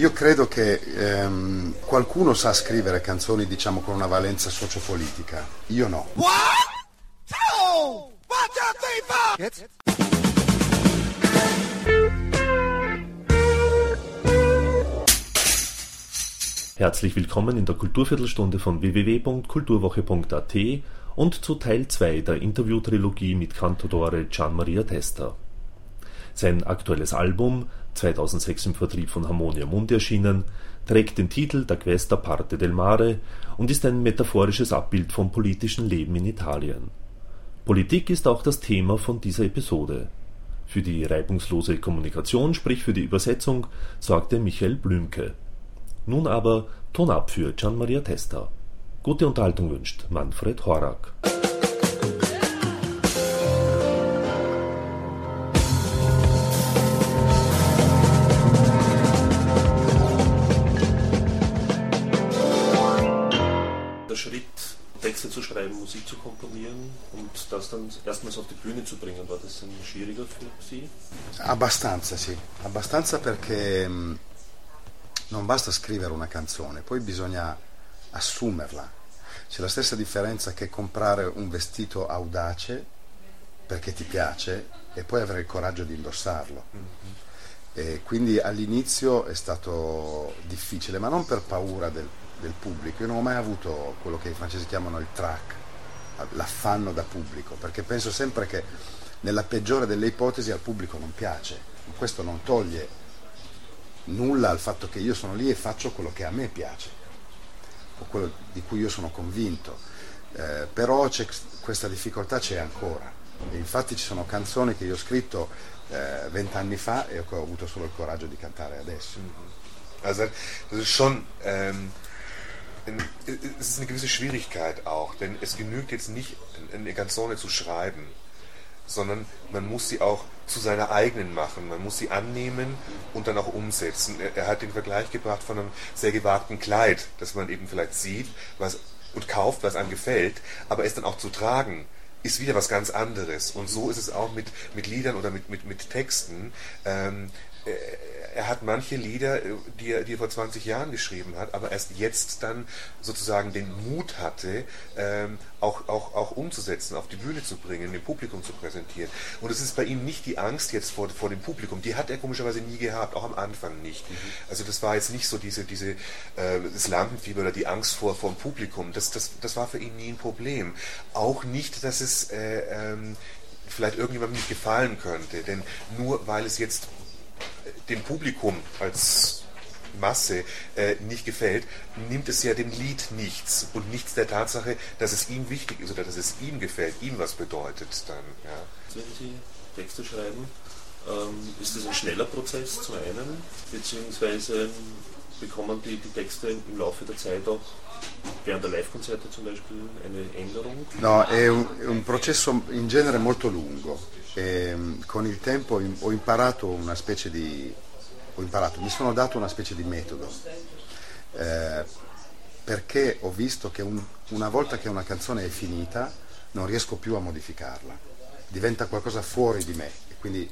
io credo che ehm, qualcuno sa scrivere canzoni diciamo con una valenza sociopolitica, io no. One, two, one, two, three? Herzlich willkommen in der Kulturviertelstunde von www.kulturwoche.at und zu Teil 2 der Interviewtrilogie mit Cantadore Gian Maria Testa. Sein aktuelles Album, 2006 im Vertrieb von Harmonia Mundi erschienen, trägt den Titel Da questa parte del mare und ist ein metaphorisches Abbild vom politischen Leben in Italien. Politik ist auch das Thema von dieser Episode. Für die reibungslose Kommunikation, sprich für die Übersetzung, sorgte Michael Blümke. Nun aber Ton ab für Gian Maria Testa. Gute Unterhaltung wünscht Manfred Horak. Dann erstmals auf die Bühne zu bringen, war das ein schwieriger für Sie? Abbastanza, sì. Abbastanza perché non basta scrivere una canzone, poi bisogna assumerla. C'è la stessa differenza che comprare un vestito audace perché ti piace e poi avere il coraggio di indossarlo. Mm-hmm. E quindi all'inizio è stato difficile, ma non per paura del, del, pubblico. Io non ho mai avuto quello che i francesi chiamano il track, l'affanno da pubblico, perché penso sempre che nella peggiore delle ipotesi al pubblico non piace. Questo non toglie nulla al fatto che io sono lì e faccio quello che a me piace o quello di cui io sono convinto. Eh, però questa difficoltà c'è ancora. E infatti ci sono canzoni che io ho scritto eh, vent'anni fa e ho avuto solo il coraggio di cantare adesso. Also das ist schon ähm, es ist eine gewisse Schwierigkeit auch, denn es genügt jetzt nicht eine Canzone zu schreiben, sondern man muss sie auch zu seiner eigenen machen. Man muss sie annehmen und dann auch umsetzen. Er, er, hat den Vergleich gebracht von einem sehr gewagten Kleid, das man eben vielleicht sieht was, und kauft, was einem gefällt, aber es dann auch zu tragen ist wieder was ganz anderes. Und so ist es auch mit, mit Liedern oder mit, mit, mit Texten. Ähm, äh, er hat manche Lieder, äh, die er, die er vor 20 Jahren geschrieben hat, aber erst jetzt dann sozusagen den Mut hatte, ähm, auch, auch, auch umzusetzen, auf die Bühne zu bringen, dem Publikum zu präsentieren. Und es ist bei ihm nicht die Angst jetzt vor, vor dem Publikum, die hat er komischerweise nie gehabt, auch am Anfang nicht. Mhm. Also das war jetzt nicht so diese, diese äh, das Lampenfieber oder die Angst vor, vor dem Publikum, das, das, das war für ihn nie ein Problem. Auch nicht, dass es äh, ähm, vielleicht irgendjemandem nicht gefallen könnte, denn nur weil es jetzt dem Publikum als Masse äh, nicht gefällt, nimmt es ja dem Lied nichts und nichts der Tatsache, dass es ihm wichtig ist oder dass es ihm gefällt, ihm was bedeutet dann. Ja. Wenn Sie Texte schreiben, ähm, ist das ein schneller Prozess zum einen, beziehungsweise bekommen die, die Texte im Laufe der Zeit auch während der Live-Konzerte zum Beispiel eine Änderung? No, è un, un processo in genere molto lungo. E, con il tempo ho imparato una specie di... imparato, mi sono dato una specie di metodo. Eh, perché ho visto che un, una volta che una canzone è finita non riesco più a modificarla, diventa qualcosa fuori di me quindi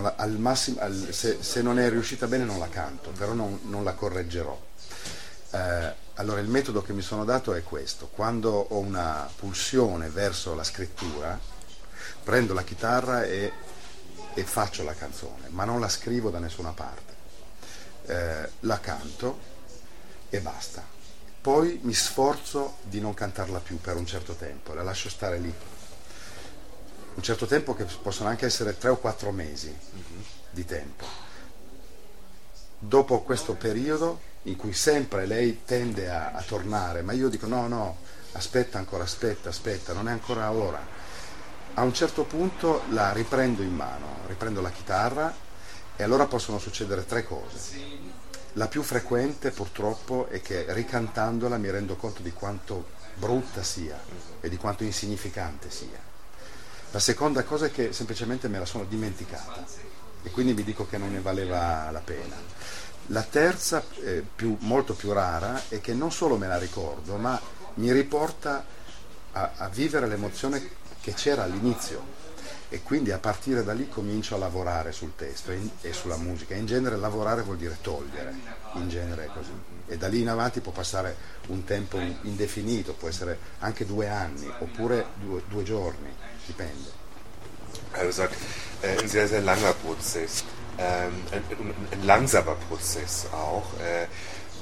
la, al massimo, al, se, se, non è riuscita bene non la canto, però non, non la correggerò. Eh, allora il metodo che mi sono dato è questo, quando ho una pulsione verso la scrittura, prendo la chitarra e, e faccio la canzone, ma non la scrivo da nessuna parte. Eh, la canto e basta. Poi mi sforzo di non cantarla più per un certo tempo, la lascio stare lì. Un certo tempo che possono anche essere tre o quattro mesi di tempo. Dopo questo periodo in cui sempre lei tende a, a tornare, ma io dico no, no, aspetta ancora, aspetta, aspetta, non è ancora ora. A un certo punto la riprendo in mano, riprendo la chitarra e allora possono succedere tre cose. La più frequente purtroppo è che ricantandola mi rendo conto di quanto brutta sia e di quanto insignificante sia. La seconda cosa è che semplicemente me la sono dimenticata e quindi mi dico che non ne valeva la pena. La terza, eh, più, molto più rara, è che non solo me la ricordo, ma mi riporta a, a vivere l'emozione che c'era all'inizio. e quindi a partire da lì comincio a lavorare sul testo e, e sulla musica. In genere lavorare vuol dire togliere, in genere è così. E da lì in avanti può passare un tempo indefinito, può essere anche due anni oppure due, due giorni, dipende. Also sagt, äh, ein sehr, sehr langer Prozess, ähm, ein, ein, langsamer Prozess auch, äh,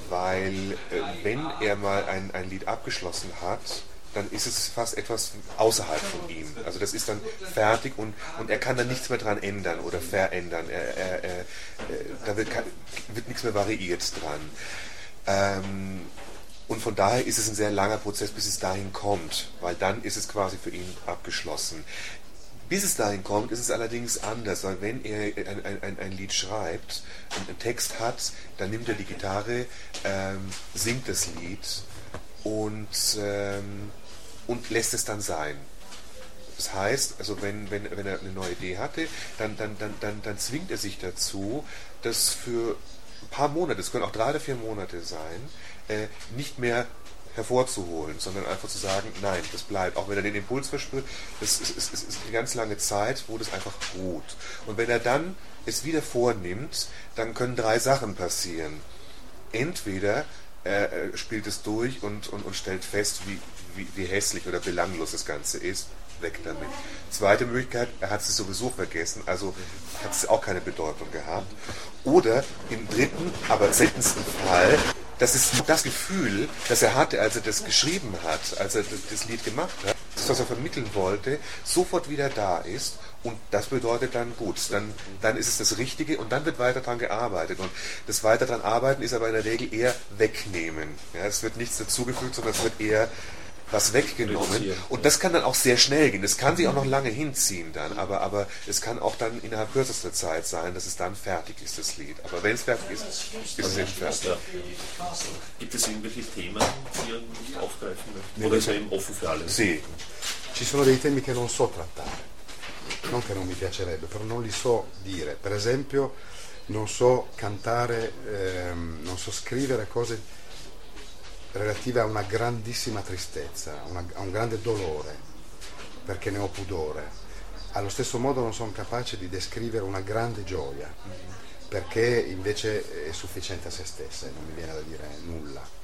weil äh, wenn er mal ein, ein Lied abgeschlossen hat, dann ist es fast etwas außerhalb von ihm. Also das ist dann fertig und, und er kann dann nichts mehr dran ändern oder verändern. Er, er, er, da wird, wird, nichts mehr variiert dran. Ähm, und von daher ist es ein sehr langer Prozess, bis es dahin kommt, weil dann ist es quasi für ihn abgeschlossen. Bis es dahin kommt, ist es allerdings anders, weil wenn er ein, ein, ein Lied schreibt, einen Text hat, dann nimmt er die Gitarre, ähm, singt das Lied und ähm, und lässt es dann sein. Das heißt, also wenn, wenn, wenn er eine neue Idee hatte, dann, dann, dann, dann, dann zwingt er sich dazu, das für ein paar Monate, es können auch drei oder vier Monate sein, nicht mehr hervorzuholen, sondern einfach zu sagen, nein, das bleibt. Auch wenn er den Impuls verspürt, es ist, ist, ist, eine ganz lange Zeit, wo das einfach ruht. Und wenn er dann es wieder vornimmt, dann können drei Sachen passieren. Entweder er spielt es durch und, und, und stellt fest, wie, wie, wie hässlich oder belanglos das Ganze ist. Weg damit. Zweite Möglichkeit, er hat es sowieso vergessen, also hat es auch keine Bedeutung gehabt. Oder im dritten, aber seltensten Fall, das ist das Gefühl, das er hatte, als er das geschrieben hat, als er das Lied gemacht hat, das, was er vermitteln wollte, sofort wieder da ist und das bedeutet dann, gut, dann, dann ist es das Richtige und dann wird weiter daran gearbeitet. Und das weiter daran arbeiten ist aber in der Regel eher wegnehmen. Ja, es wird nichts dazugefügt, sondern es wird eher was weggenommen. Und das kann dann auch sehr schnell gehen. Das kann sich auch noch lange hinziehen dann, aber, aber es kann auch dann innerhalb kürzester Zeit sein, dass es dann fertig ist, das Lied. Aber wenn es fertig ist, ist es nicht fertig. Gibt es irgendwelche Themen, die ihr nicht aufgreifen möchtet? Oder ist er eben offen für alles? Sì. Ci sono dei temi che non so trattare. non che non mi piacerebbe, però non li so dire. Per esempio non so cantare, ehm, non so scrivere cose relative a una grandissima tristezza, una, a un grande dolore, perché ne ho pudore. Allo stesso modo non sono capace di descrivere una grande gioia, perché invece è sufficiente a se stessa e non mi viene da dire nulla.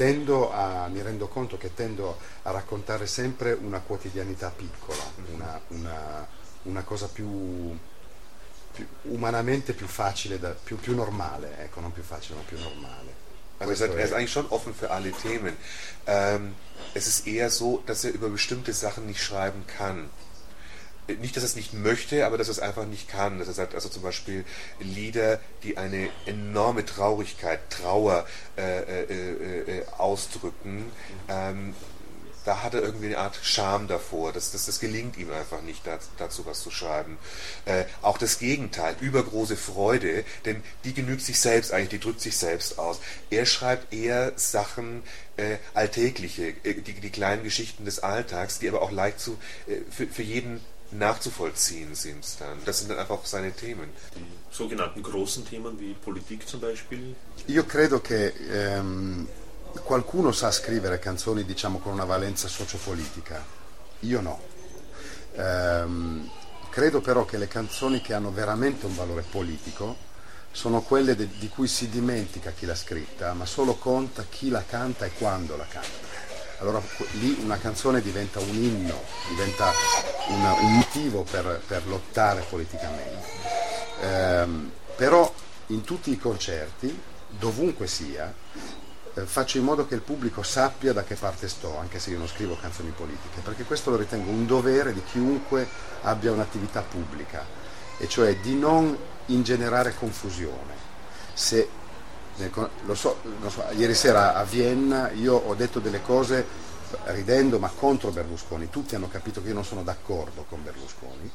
A, mi rendo conto che tendo a raccontare sempre una quotidianità piccola, una, una una cosa più, più umanamente più facile, da, più, più, normale, ecco, non più facile, ma più normale. Also er, ist eigentlich schon offen für alle Themen. Ähm, es ist eher so, dass er über bestimmte Sachen nicht schreiben kann. Nicht, dass er es nicht möchte, aber dass er es einfach nicht kann. Dass er sagt, also zum Beispiel Lieder, die eine enorme Traurigkeit, Trauer äh, äh, äh, äh ausdrücken, ähm, da hat er irgendwie eine Art Scham davor. Das, das, das gelingt ihm einfach nicht, dazu was zu schreiben. Äh, auch das Gegenteil, übergroße Freude, denn die genügt sich selbst eigentlich, die drückt sich selbst aus. Er schreibt eher Sachen, äh, alltägliche, äh, die, die, kleinen Geschichten des Alltags, die aber auch leicht zu, äh, für, für jeden nachzuvollziehen sind dann. Das sind dann einfach seine Themen. Die sogenannten großen Themen wie Politik zum Beispiel? Io credo che ehm, qualcuno sa scrivere canzoni diciamo con una valenza sociopolitica, io no. Ehm, credo però che le canzoni che hanno veramente un valore politico sono quelle de- di cui si dimentica chi l'ha scritta, ma solo conta chi la canta e quando la canta. Allora lì una canzone diventa un inno, diventa una, un motivo per, per lottare politicamente. Ehm, però in tutti i concerti, dovunque sia, faccio in modo che il pubblico sappia da che parte sto, anche se io non scrivo canzoni politiche, perché questo lo ritengo un dovere di chiunque abbia un'attività pubblica, e cioè di non ingenerare confusione. Se, lo so, lo so, ieri sera a Vienna io ho detto delle cose ridendo ma contro Berlusconi, tutti hanno capito che io non sono d'accordo con Berlusconi,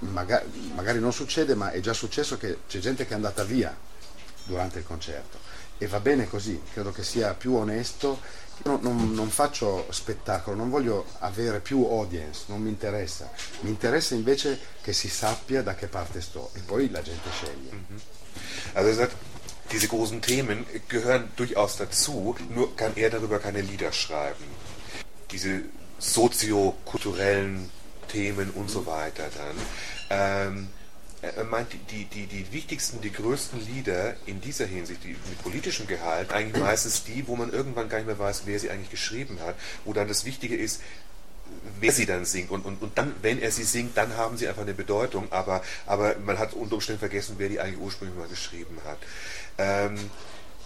magari, magari non succede ma è già successo che c'è gente che è andata via durante il concerto e va bene così, credo che sia più onesto. Io non, non, faccio spettacolo, non voglio avere più audience, non mi interessa. Mi interessa invece che si sappia da che parte sto e poi la gente sceglie. Mhm. Also er sagt, diese großen Themen gehören durchaus dazu, nur kann er darüber keine Lieder schreiben. Diese soziokulturellen Themen und so weiter dann. Ähm, er meint, die, die, die wichtigsten, die größten Lieder in dieser Hinsicht, die mit politischem Gehalt, eigentlich meistens die, wo man irgendwann gar nicht mehr weiß, wer sie eigentlich geschrieben hat, wo dann das Wichtige ist, wer sie dann singt. Und, und, und dann, wenn er sie singt, dann haben sie einfach eine Bedeutung, aber, aber man hat unter Umständen vergessen, wer die eigentlich ursprünglich mal geschrieben hat. Ähm,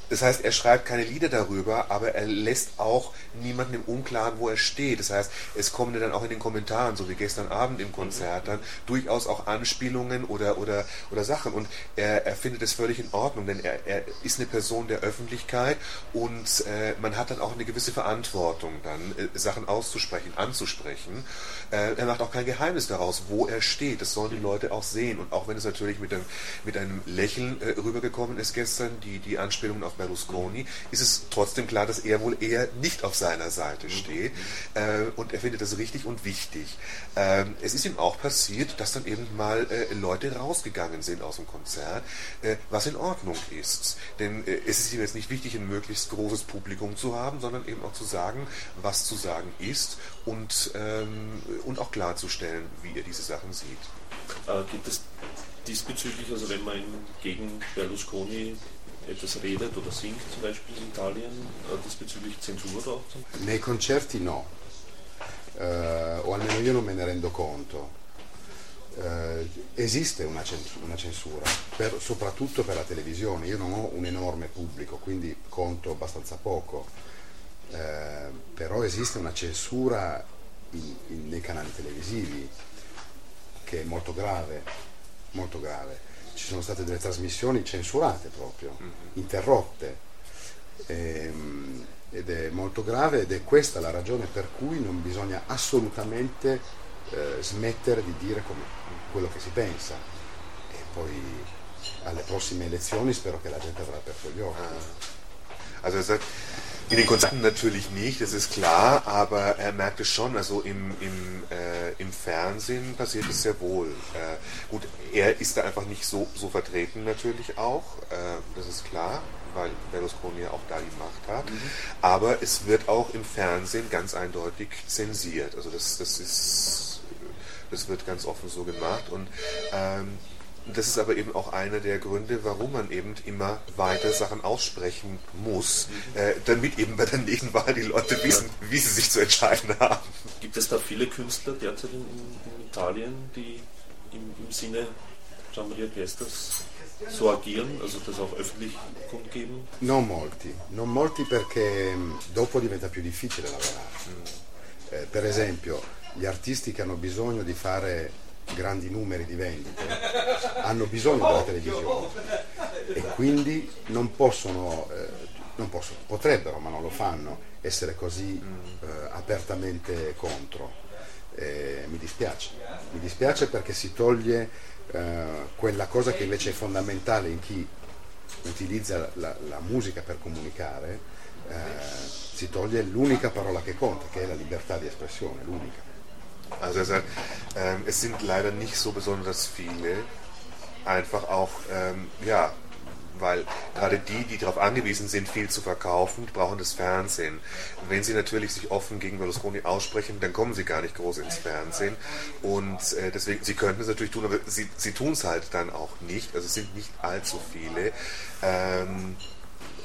das heißt, er schreibt keine Lieder darüber, aber er lässt auch niemanden im Unklaren, wo er steht. Das heißt, es kommen dann auch in den Kommentaren, so wie gestern Abend im Konzert, dann durchaus auch Anspielungen oder, oder, oder Sachen. Und er, er findet es völlig in Ordnung, denn er, er ist eine Person der Öffentlichkeit und äh, man hat dann auch eine gewisse Verantwortung, dann äh, Sachen auszusprechen, anzusprechen. Äh, er macht auch kein Geheimnis daraus, wo er steht. Das sollen die Leute auch sehen. Und auch wenn es natürlich mit einem, mit einem Lächeln äh, rübergekommen ist gestern, die, die Anspielungen auf Berlusconi, ist es trotzdem klar, dass er wohl eher nicht auf seiner Seite steht. Äh, und er findet das richtig und wichtig. Ähm, es ist ihm auch passiert, dass dann eben mal äh, Leute rausgegangen sind aus dem Konzert, äh, was in Ordnung ist. Denn äh, es ist ihm jetzt nicht wichtig, ein möglichst großes Publikum zu haben, sondern eben auch zu sagen, was zu sagen ist und, ähm, und auch klarzustellen, wie er diese Sachen sieht. Äh, gibt es diesbezüglich, also wenn man gegen Berlusconi etwas redet oder singt, zum Beispiel in Italien, äh, diesbezüglich Zensur dort? Nei concerti no, eh, o almeno io non me ne rendo conto. Eh, esiste una censura, una censura per, soprattutto per la televisione. Io non ho un enorme pubblico, quindi conto abbastanza poco, eh, però esiste una censura in, in, nei canali televisivi che è molto grave, molto grave ci sono state delle trasmissioni censurate proprio, mm-hmm. interrotte. Ehm, ed è molto grave ed è questa la ragione per cui non bisogna assolutamente eh, smettere di dire quello che si pensa. E poi alle prossime elezioni spero che la gente avrà aperto gli occhi. Ah. In den Konzerten natürlich nicht, das ist klar, aber er merkt es schon, also im, im, äh, im Fernsehen passiert es sehr wohl. Äh, gut, er ist da einfach nicht so, so vertreten natürlich auch, äh, das ist klar, weil Berlusconi ja auch da die Macht hat, mhm. aber es wird auch im Fernsehen ganz eindeutig zensiert, also das, das ist, das wird ganz offen so gemacht und ähm, das ist aber eben auch einer der Gründe, warum man eben immer weiter Sachen aussprechen muss, äh, damit eben bei der nächsten Wahl die Leute wissen, wie sie sich zu entscheiden haben. Gibt es da viele Künstler derzeit in, in Italien, die im, im Sinne Gianmaria Gestas so agieren, also das auch öffentlich kundgeben? Non molti, non molti perché mm, dopo diventa più difficile lavorare. Mm. Eh, per esempio, gli artisti che hanno bisogno di fare grandi numeri di vendite, hanno bisogno della televisione e quindi non possono, eh, non possono, potrebbero ma non lo fanno, essere così eh, apertamente contro. Eh, mi dispiace, mi dispiace perché si toglie eh, quella cosa che invece è fondamentale in chi utilizza la, la musica per comunicare, eh, si toglie l'unica parola che conta, che è la libertà di espressione, l'unica. Also er sagt, ähm, es sind leider nicht so besonders viele, einfach auch, ähm, ja, weil gerade die, die darauf angewiesen sind, viel zu verkaufen, brauchen das Fernsehen. Wenn sie natürlich sich offen gegen Berlusconi aussprechen, dann kommen sie gar nicht groß ins Fernsehen. Und äh, deswegen, sie könnten es natürlich tun, aber sie, sie tun es halt dann auch nicht. Also es sind nicht allzu viele. Ähm,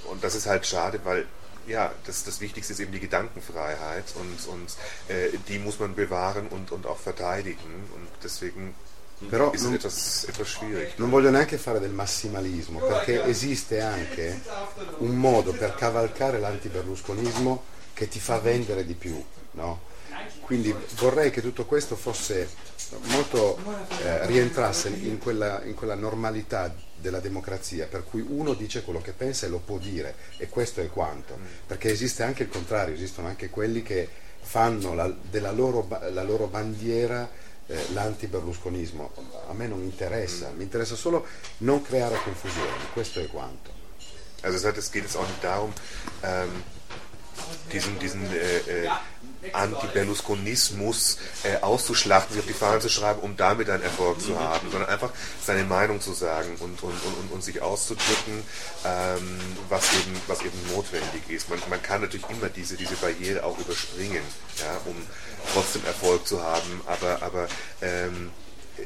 und das ist halt schade, weil ja, das, das Wichtigste ist eben die Gedankenfreiheit und, und äh, die muss man bewahren und, und auch verteidigen und deswegen Però non, etwas, etwas schwierig. non voglio neanche fare del massimalismo perché esiste anche un modo per cavalcare l'antiberlusconismo che ti fa vendere di più, no? Quindi vorrei che tutto questo fosse molto eh, rientrasse in quella, in quella normalità della democrazia, per cui uno dice quello che pensa e lo può dire, e questo è quanto, perché esiste anche il contrario, esistono anche quelli che fanno la, della loro, la loro bandiera eh, l'anti-berlusconismo. A me non interessa, mi interessa solo non creare confusione, questo è quanto. Also es geht es auch nicht darum, ähm, diesen, diesen äh, äh, Anti-Berlusconismus äh, auszuschlachten, sich auf die Fahnen zu schreiben, um damit einen Erfolg zu haben, sondern einfach seine Meinung zu sagen und, und, und, und sich auszudrücken, ähm, was, eben, was eben notwendig ist. Man, man kann natürlich immer diese, diese Barriere auch überspringen, ja, um trotzdem Erfolg zu haben, aber, aber ähm,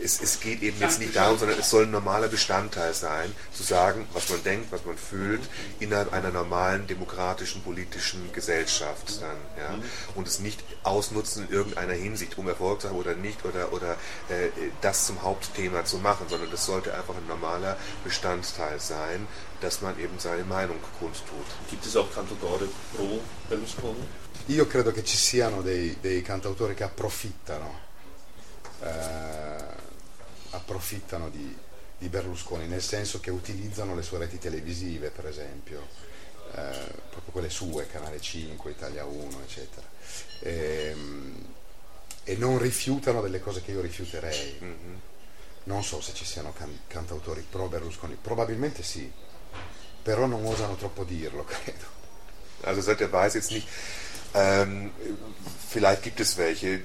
es, es, geht eben jetzt nicht darum, sondern es soll ein normaler Bestandteil sein, zu sagen, was man denkt, was man fühlt, innerhalb einer normalen demokratischen politischen Gesellschaft dann, ja, und es nicht ausnutzen in irgendeiner Hinsicht, um Erfolg zu haben oder nicht, oder, oder äh, das zum Hauptthema zu machen, sondern das sollte einfach ein normaler Bestandteil sein, dass man eben seine Meinung kundtut. Gibt es auch Cantautori pro Berlusconi? Io credo che ci siano dei, dei cantautori che approfittano eh, approfittano di, di, Berlusconi, nel senso che utilizzano le sue reti televisive, per esempio, eh, proprio quelle sue, Canale 5, Italia 1, eccetera, e, e, non rifiutano delle cose che io rifiuterei. Mm-hmm. Non so se ci siano can- cantautori pro Berlusconi, probabilmente sì, però non osano troppo dirlo, credo. Also seit er weiß jetzt nicht, ähm, vielleicht gibt es welche,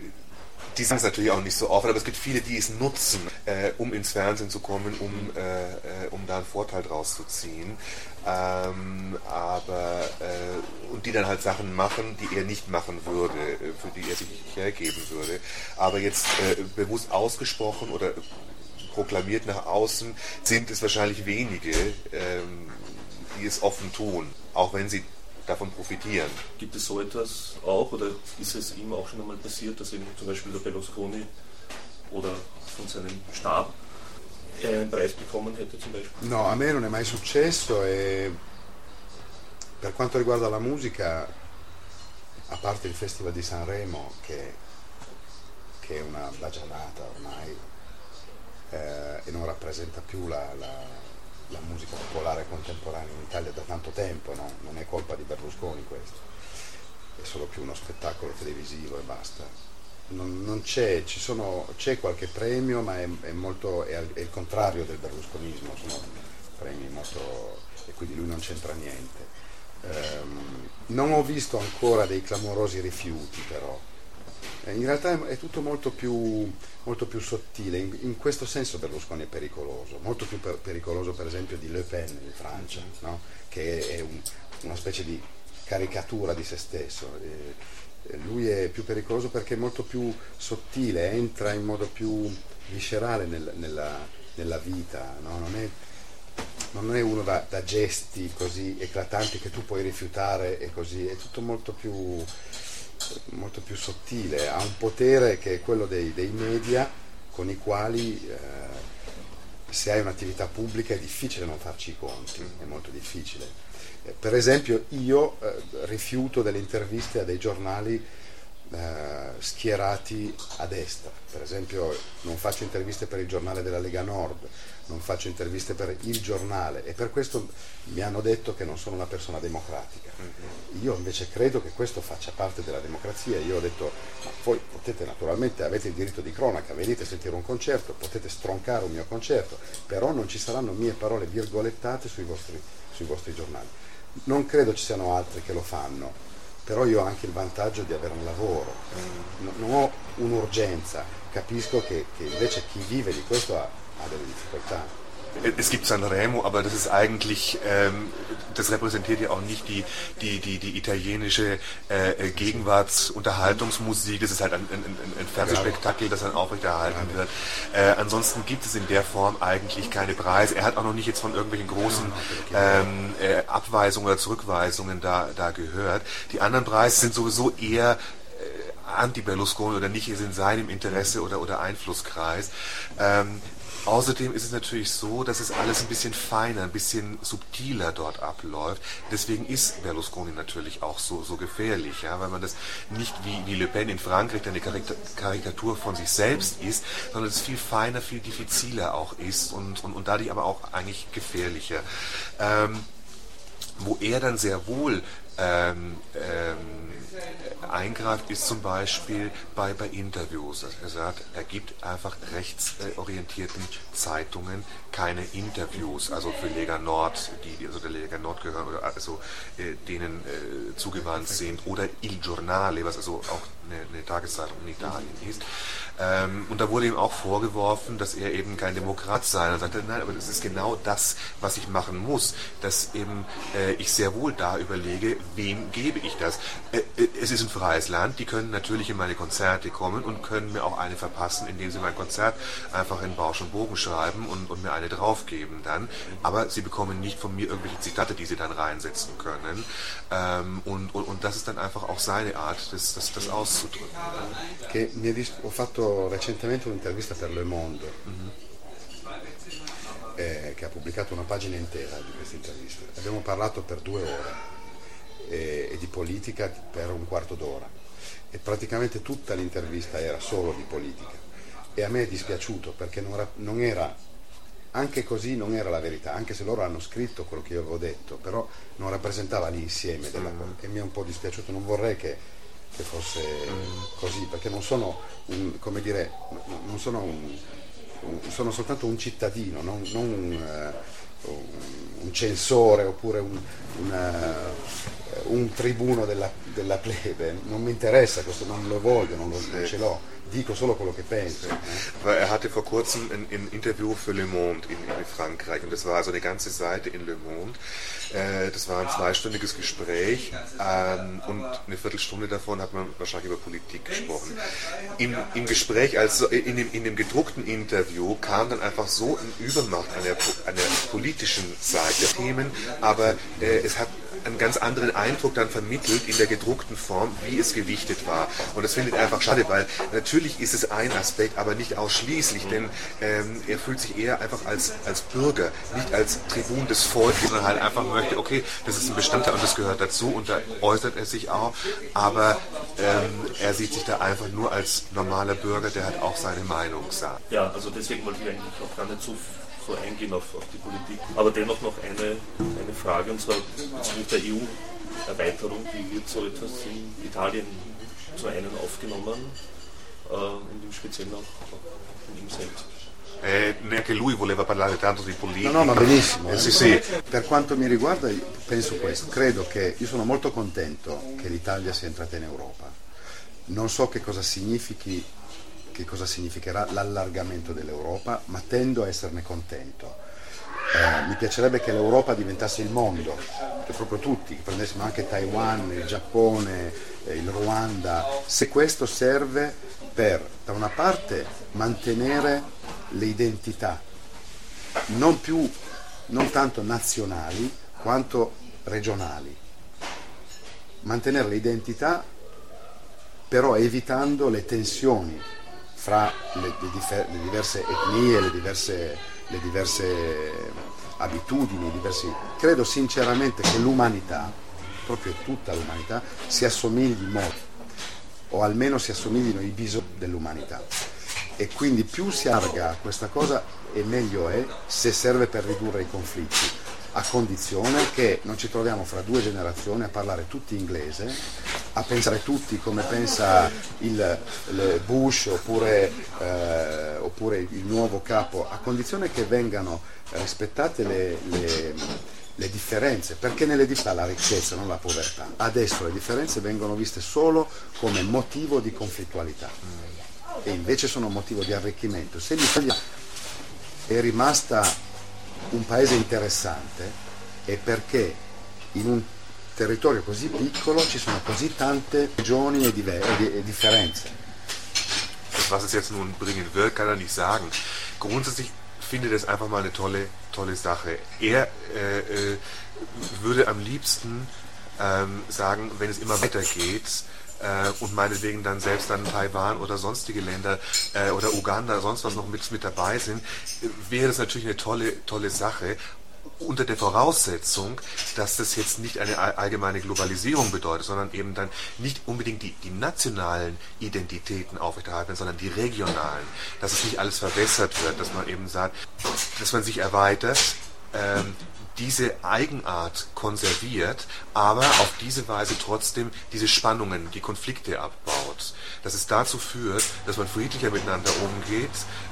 Die sagen es natürlich auch nicht so oft, aber es gibt viele, die es nutzen, äh, um ins Fernsehen zu kommen, um, äh, äh um da einen Vorteil draus zu ziehen. Ähm, aber äh, und die dann halt Sachen machen, die er nicht machen würde, äh, für die er sich nicht hergeben würde. Aber jetzt äh, bewusst ausgesprochen oder proklamiert nach außen sind es wahrscheinlich wenige, ähm, die es offen tun, auch wenn sie davon profitieren. Gibt es so etwas auch oder ist es ihm auch schon einmal passiert, dass eben zum Beispiel der Berlusconi oder von seinem Stab einen Preis bekommen hätte zum Beispiel? No, a me non è mai successo e per quanto riguarda la musica, a parte il Festival di Sanremo che, che è una bagianata ormai eh, e non rappresenta più la, la la musica popolare contemporanea in Italia da tanto tempo, no? non è colpa di Berlusconi questo, è solo più uno spettacolo televisivo e basta. Non, non c'è, sono, c'è, qualche premio, ma è, è, molto, è, è, il contrario del berlusconismo, sono premi molto... e quindi lui non c'entra niente. Um, non ho visto ancora dei clamorosi rifiuti però, eh, in realtà è, tutto molto più, molto più sottile, in, in, questo senso Berlusconi è pericoloso, molto più per, pericoloso per esempio di Le Pen in Francia, no? che è un, una specie di caricatura di se stesso. E, lui è più pericoloso perché è molto più sottile, entra in modo più viscerale nel, nella, nella, vita, no? non, è, non, è, uno da, da, gesti così eclatanti che tu puoi rifiutare e così, è tutto molto più molto più sottile, ha un potere che è quello dei, dei media con i quali eh, se hai un'attività pubblica è difficile non farci i conti, è molto difficile. Eh, per esempio io eh, rifiuto delle interviste a dei giornali eh, schierati a destra, per esempio non faccio interviste per il giornale della Lega Nord, non faccio interviste per il giornale e per questo mi hanno detto che non sono una persona democratica. Mm-hmm. Io invece credo che questo faccia parte della democrazia. Io ho detto, ma voi potete naturalmente, avete il diritto di cronaca, venite a sentire un concerto, potete stroncare un mio concerto, però non ci saranno mie parole virgolettate sui vostri, sui vostri giornali. Non credo ci siano altri che lo fanno, però io ho anche il vantaggio di avere un lavoro, mm. non ho un'urgenza, capisco che, che invece chi vive di questo ha Es gibt Sanremo, aber das ist eigentlich, ähm, das repräsentiert ja auch nicht die, die, die, die italienische äh, Gegenwartsunterhaltungsmusik. Das ist halt ein, ein, ein Fernsehspektakel, das dann aufrechterhalten wird. Äh, ansonsten gibt es in der Form eigentlich keine Preise. Er hat auch noch nicht jetzt von irgendwelchen großen ähm, äh, Abweisungen oder Zurückweisungen da, da gehört. Die anderen Preise sind sowieso eher äh, anti-Berlusconi oder nicht in seinem Interesse oder, oder Einflusskreis. Ähm, Außerdem ist es natürlich so, dass es alles ein bisschen feiner, ein bisschen subtiler dort abläuft. Deswegen ist Berlusconi natürlich auch so, so gefährlich, ja, weil man das nicht wie, wie Le Pen in Frankreich eine Karikatur von sich selbst ist, sondern es viel feiner, viel diffiziler auch ist und, und, und dadurch aber auch eigentlich gefährlicher. Ähm, wo er dann sehr wohl ähm, ähm, eingreift, ist zum Beispiel bei, bei Interviews. Er sagt, er gibt einfach rechtsorientierten Zeitungen keine Interviews, also für Lega Nord, die also der Lega Nord gehören oder also äh, denen äh, zugewandt sind, oder Il Giornale, was also auch eine, eine Tageszeitung in Italien ist. Ähm, und da wurde ihm auch vorgeworfen, dass er eben kein Demokrat sei. Und er sagte, nein, aber das ist genau das, was ich machen muss, dass eben äh, ich sehr wohl da überlege, wem gebe ich das. Äh, äh, es ist ein freies Land, die können natürlich in meine Konzerte kommen und können mir auch eine verpassen, indem sie mein Konzert einfach in Bausch und Bogen schreiben und, und mir eine draufgeben dann. Aber sie bekommen nicht von mir irgendwelche Zitate, die sie dann reinsetzen können. Ähm, und, und, und das ist dann einfach auch seine Art, das, das, das auszudrücken. Che mi è ho fatto recentemente un'intervista per Le Monde mm-hmm. eh, che ha pubblicato una pagina intera di questa intervista. Abbiamo parlato per due ore eh, e di politica per un quarto d'ora e praticamente tutta l'intervista era solo di politica e a me è dispiaciuto perché non era, non era anche così non era la verità, anche se loro hanno scritto quello che io avevo detto, però non rappresentava l'insieme della cosa mm. e mi è un po' dispiaciuto, non vorrei che che fosse così, perché non sono un, come dire, non sono un, un sono soltanto un cittadino, non, non un, un, censore oppure un, uh, tribuno della, della, plebe, non mi interessa questo, non lo voglio, non, lo, non ce l'ho. Dico solo quello che penso. Weil er hatte vor kurzem ein, ein Interview für Le Monde in, in, Frankreich und das war also eine ganze Seite in Le Monde. Äh, das war ein zweistündiges Gespräch ähm, und eine Viertelstunde davon hat man wahrscheinlich über Politik gesprochen. Im, im Gespräch, also in dem, in dem gedruckten Interview kam dann einfach so ein Übermacht an der, an der politischen Seite Themen, aber äh, es hat einen ganz anderen Eindruck dann vermittelt in der gedruckten Form, wie es gewichtet war. Und das findet er einfach schade, weil natürlich ist es ein Aspekt, aber nicht ausschließlich, denn ähm, er fühlt sich eher einfach als, als Bürger, nicht als Tribun des Volkes, sondern halt einfach möchte, okay, das ist ein Bestandteil und das gehört dazu und da äußert er sich auch, aber ähm, er sieht sich da einfach nur als normaler Bürger, der halt auch seine Meinung sagt. Ja, also deswegen wollte ich eigentlich auch gar nicht so so eingehen auf, auf die Politik. Aber dennoch noch eine, eine Frage, und zwar mit der EU-Erweiterung, wie wird so etwas in Italien zu einem aufgenommen äh, und im Speziellen auch, auch in ihm selbst? Eh, neanche lui voleva parlare tanto di politica. No, no, ma benissimo. Eh, sì, sì. Per quanto mi riguarda penso questo, credo che io sono molto contento che l'Italia sia entrata in Europa. Non so che cosa significhi che cosa significherà l'allargamento dell'Europa, ma tendo a esserne contento. Eh, mi piacerebbe che l'Europa diventasse il mondo, proprio tutti, che prendessimo anche Taiwan, il Giappone, eh, il Ruanda, se questo serve per, da una parte, mantenere le identità, non più, non tanto nazionali, quanto regionali. Mantenere le identità però evitando le tensioni fra le, le, le diverse etnie, le diverse, le diverse abitudini, diversi... credo sinceramente che l'umanità, proprio tutta l'umanità, si assomigli molto, o almeno si assomiglino i bisogni dell'umanità. E quindi più si allarga questa cosa e meglio è se serve per ridurre i conflitti a condizione che non ci troviamo fra due generazioni a parlare tutti inglese, a pensare tutti come pensa il, il Bush oppure, eh, oppure, il nuovo capo, a condizione che vengano rispettate le, le, le differenze, perché nelle differenze la ricchezza, non la povertà. Adesso le differenze vengono viste solo come motivo di conflittualità e invece sono motivo di arricchimento. Se l'Italia è rimasta un paese interessante è perché in un territorio così piccolo ci sono così tante regioni e, diver- e differenze. Was es jetzt nun bringen wird, kann er nicht sagen. Grundsätzlich findet es einfach mal eine tolle, tolle Sache. Er äh, äh, würde am liebsten ähm, sagen, wenn es immer weitergeht, äh, und meinetwegen dann selbst dann Taiwan oder sonstige Länder äh, oder Uganda, sonst was noch mit, mit dabei sind, wäre das natürlich eine tolle, tolle Sache. Unter der Voraussetzung, dass das jetzt nicht eine allgemeine Globalisierung bedeutet, sondern eben dann nicht unbedingt die, die nationalen Identitäten aufrechterhalten, sondern die regionalen, dass es nicht alles verwässert wird, dass man eben sagt, dass man sich erweitert, ähm, diese Eigenart konserviert, aber auf diese Weise trotzdem diese Spannungen, die Konflikte abbaut. Dass es dazu führt, dass man friedlicher miteinander umgeht,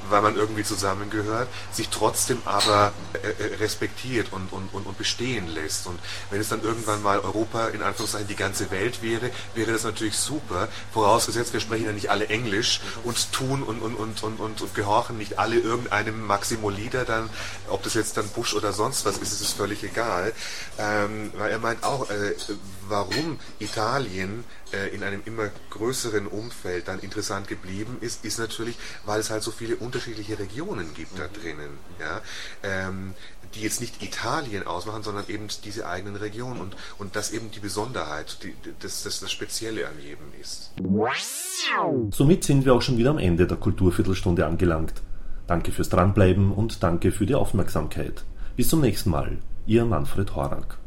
weil man irgendwie zusammengehört, sich trotzdem aber äh, äh, respektiert und, und, und, und bestehen lässt. Und wenn es dann irgendwann mal Europa in Anführungszeichen die ganze Welt wäre, wäre das natürlich super, vorausgesetzt wir sprechen ja nicht alle Englisch und tun und, und, und, und, und, gehorchen nicht alle irgendeinem Maximo Leader dann, ob das jetzt dann Bush oder sonst was ist, ist es völlig egal. Ähm, weil er meint auch, äh, warum Italien äh, in einem immer größeren Umfeld dann interessant geblieben ist, ist natürlich, weil es halt so viele unterschiedliche Regionen gibt da drinnen, ja, ähm, die jetzt nicht Italien ausmachen, sondern eben diese eigenen Regionen und, und das eben die Besonderheit, die, das, das, das Spezielle an jedem ist. Somit sind wir auch schon wieder am Ende der Kulturviertelstunde angelangt. Danke fürs Dranbleiben und danke für die Aufmerksamkeit. Bis zum nächsten Mal. Ihr Manfred Horak.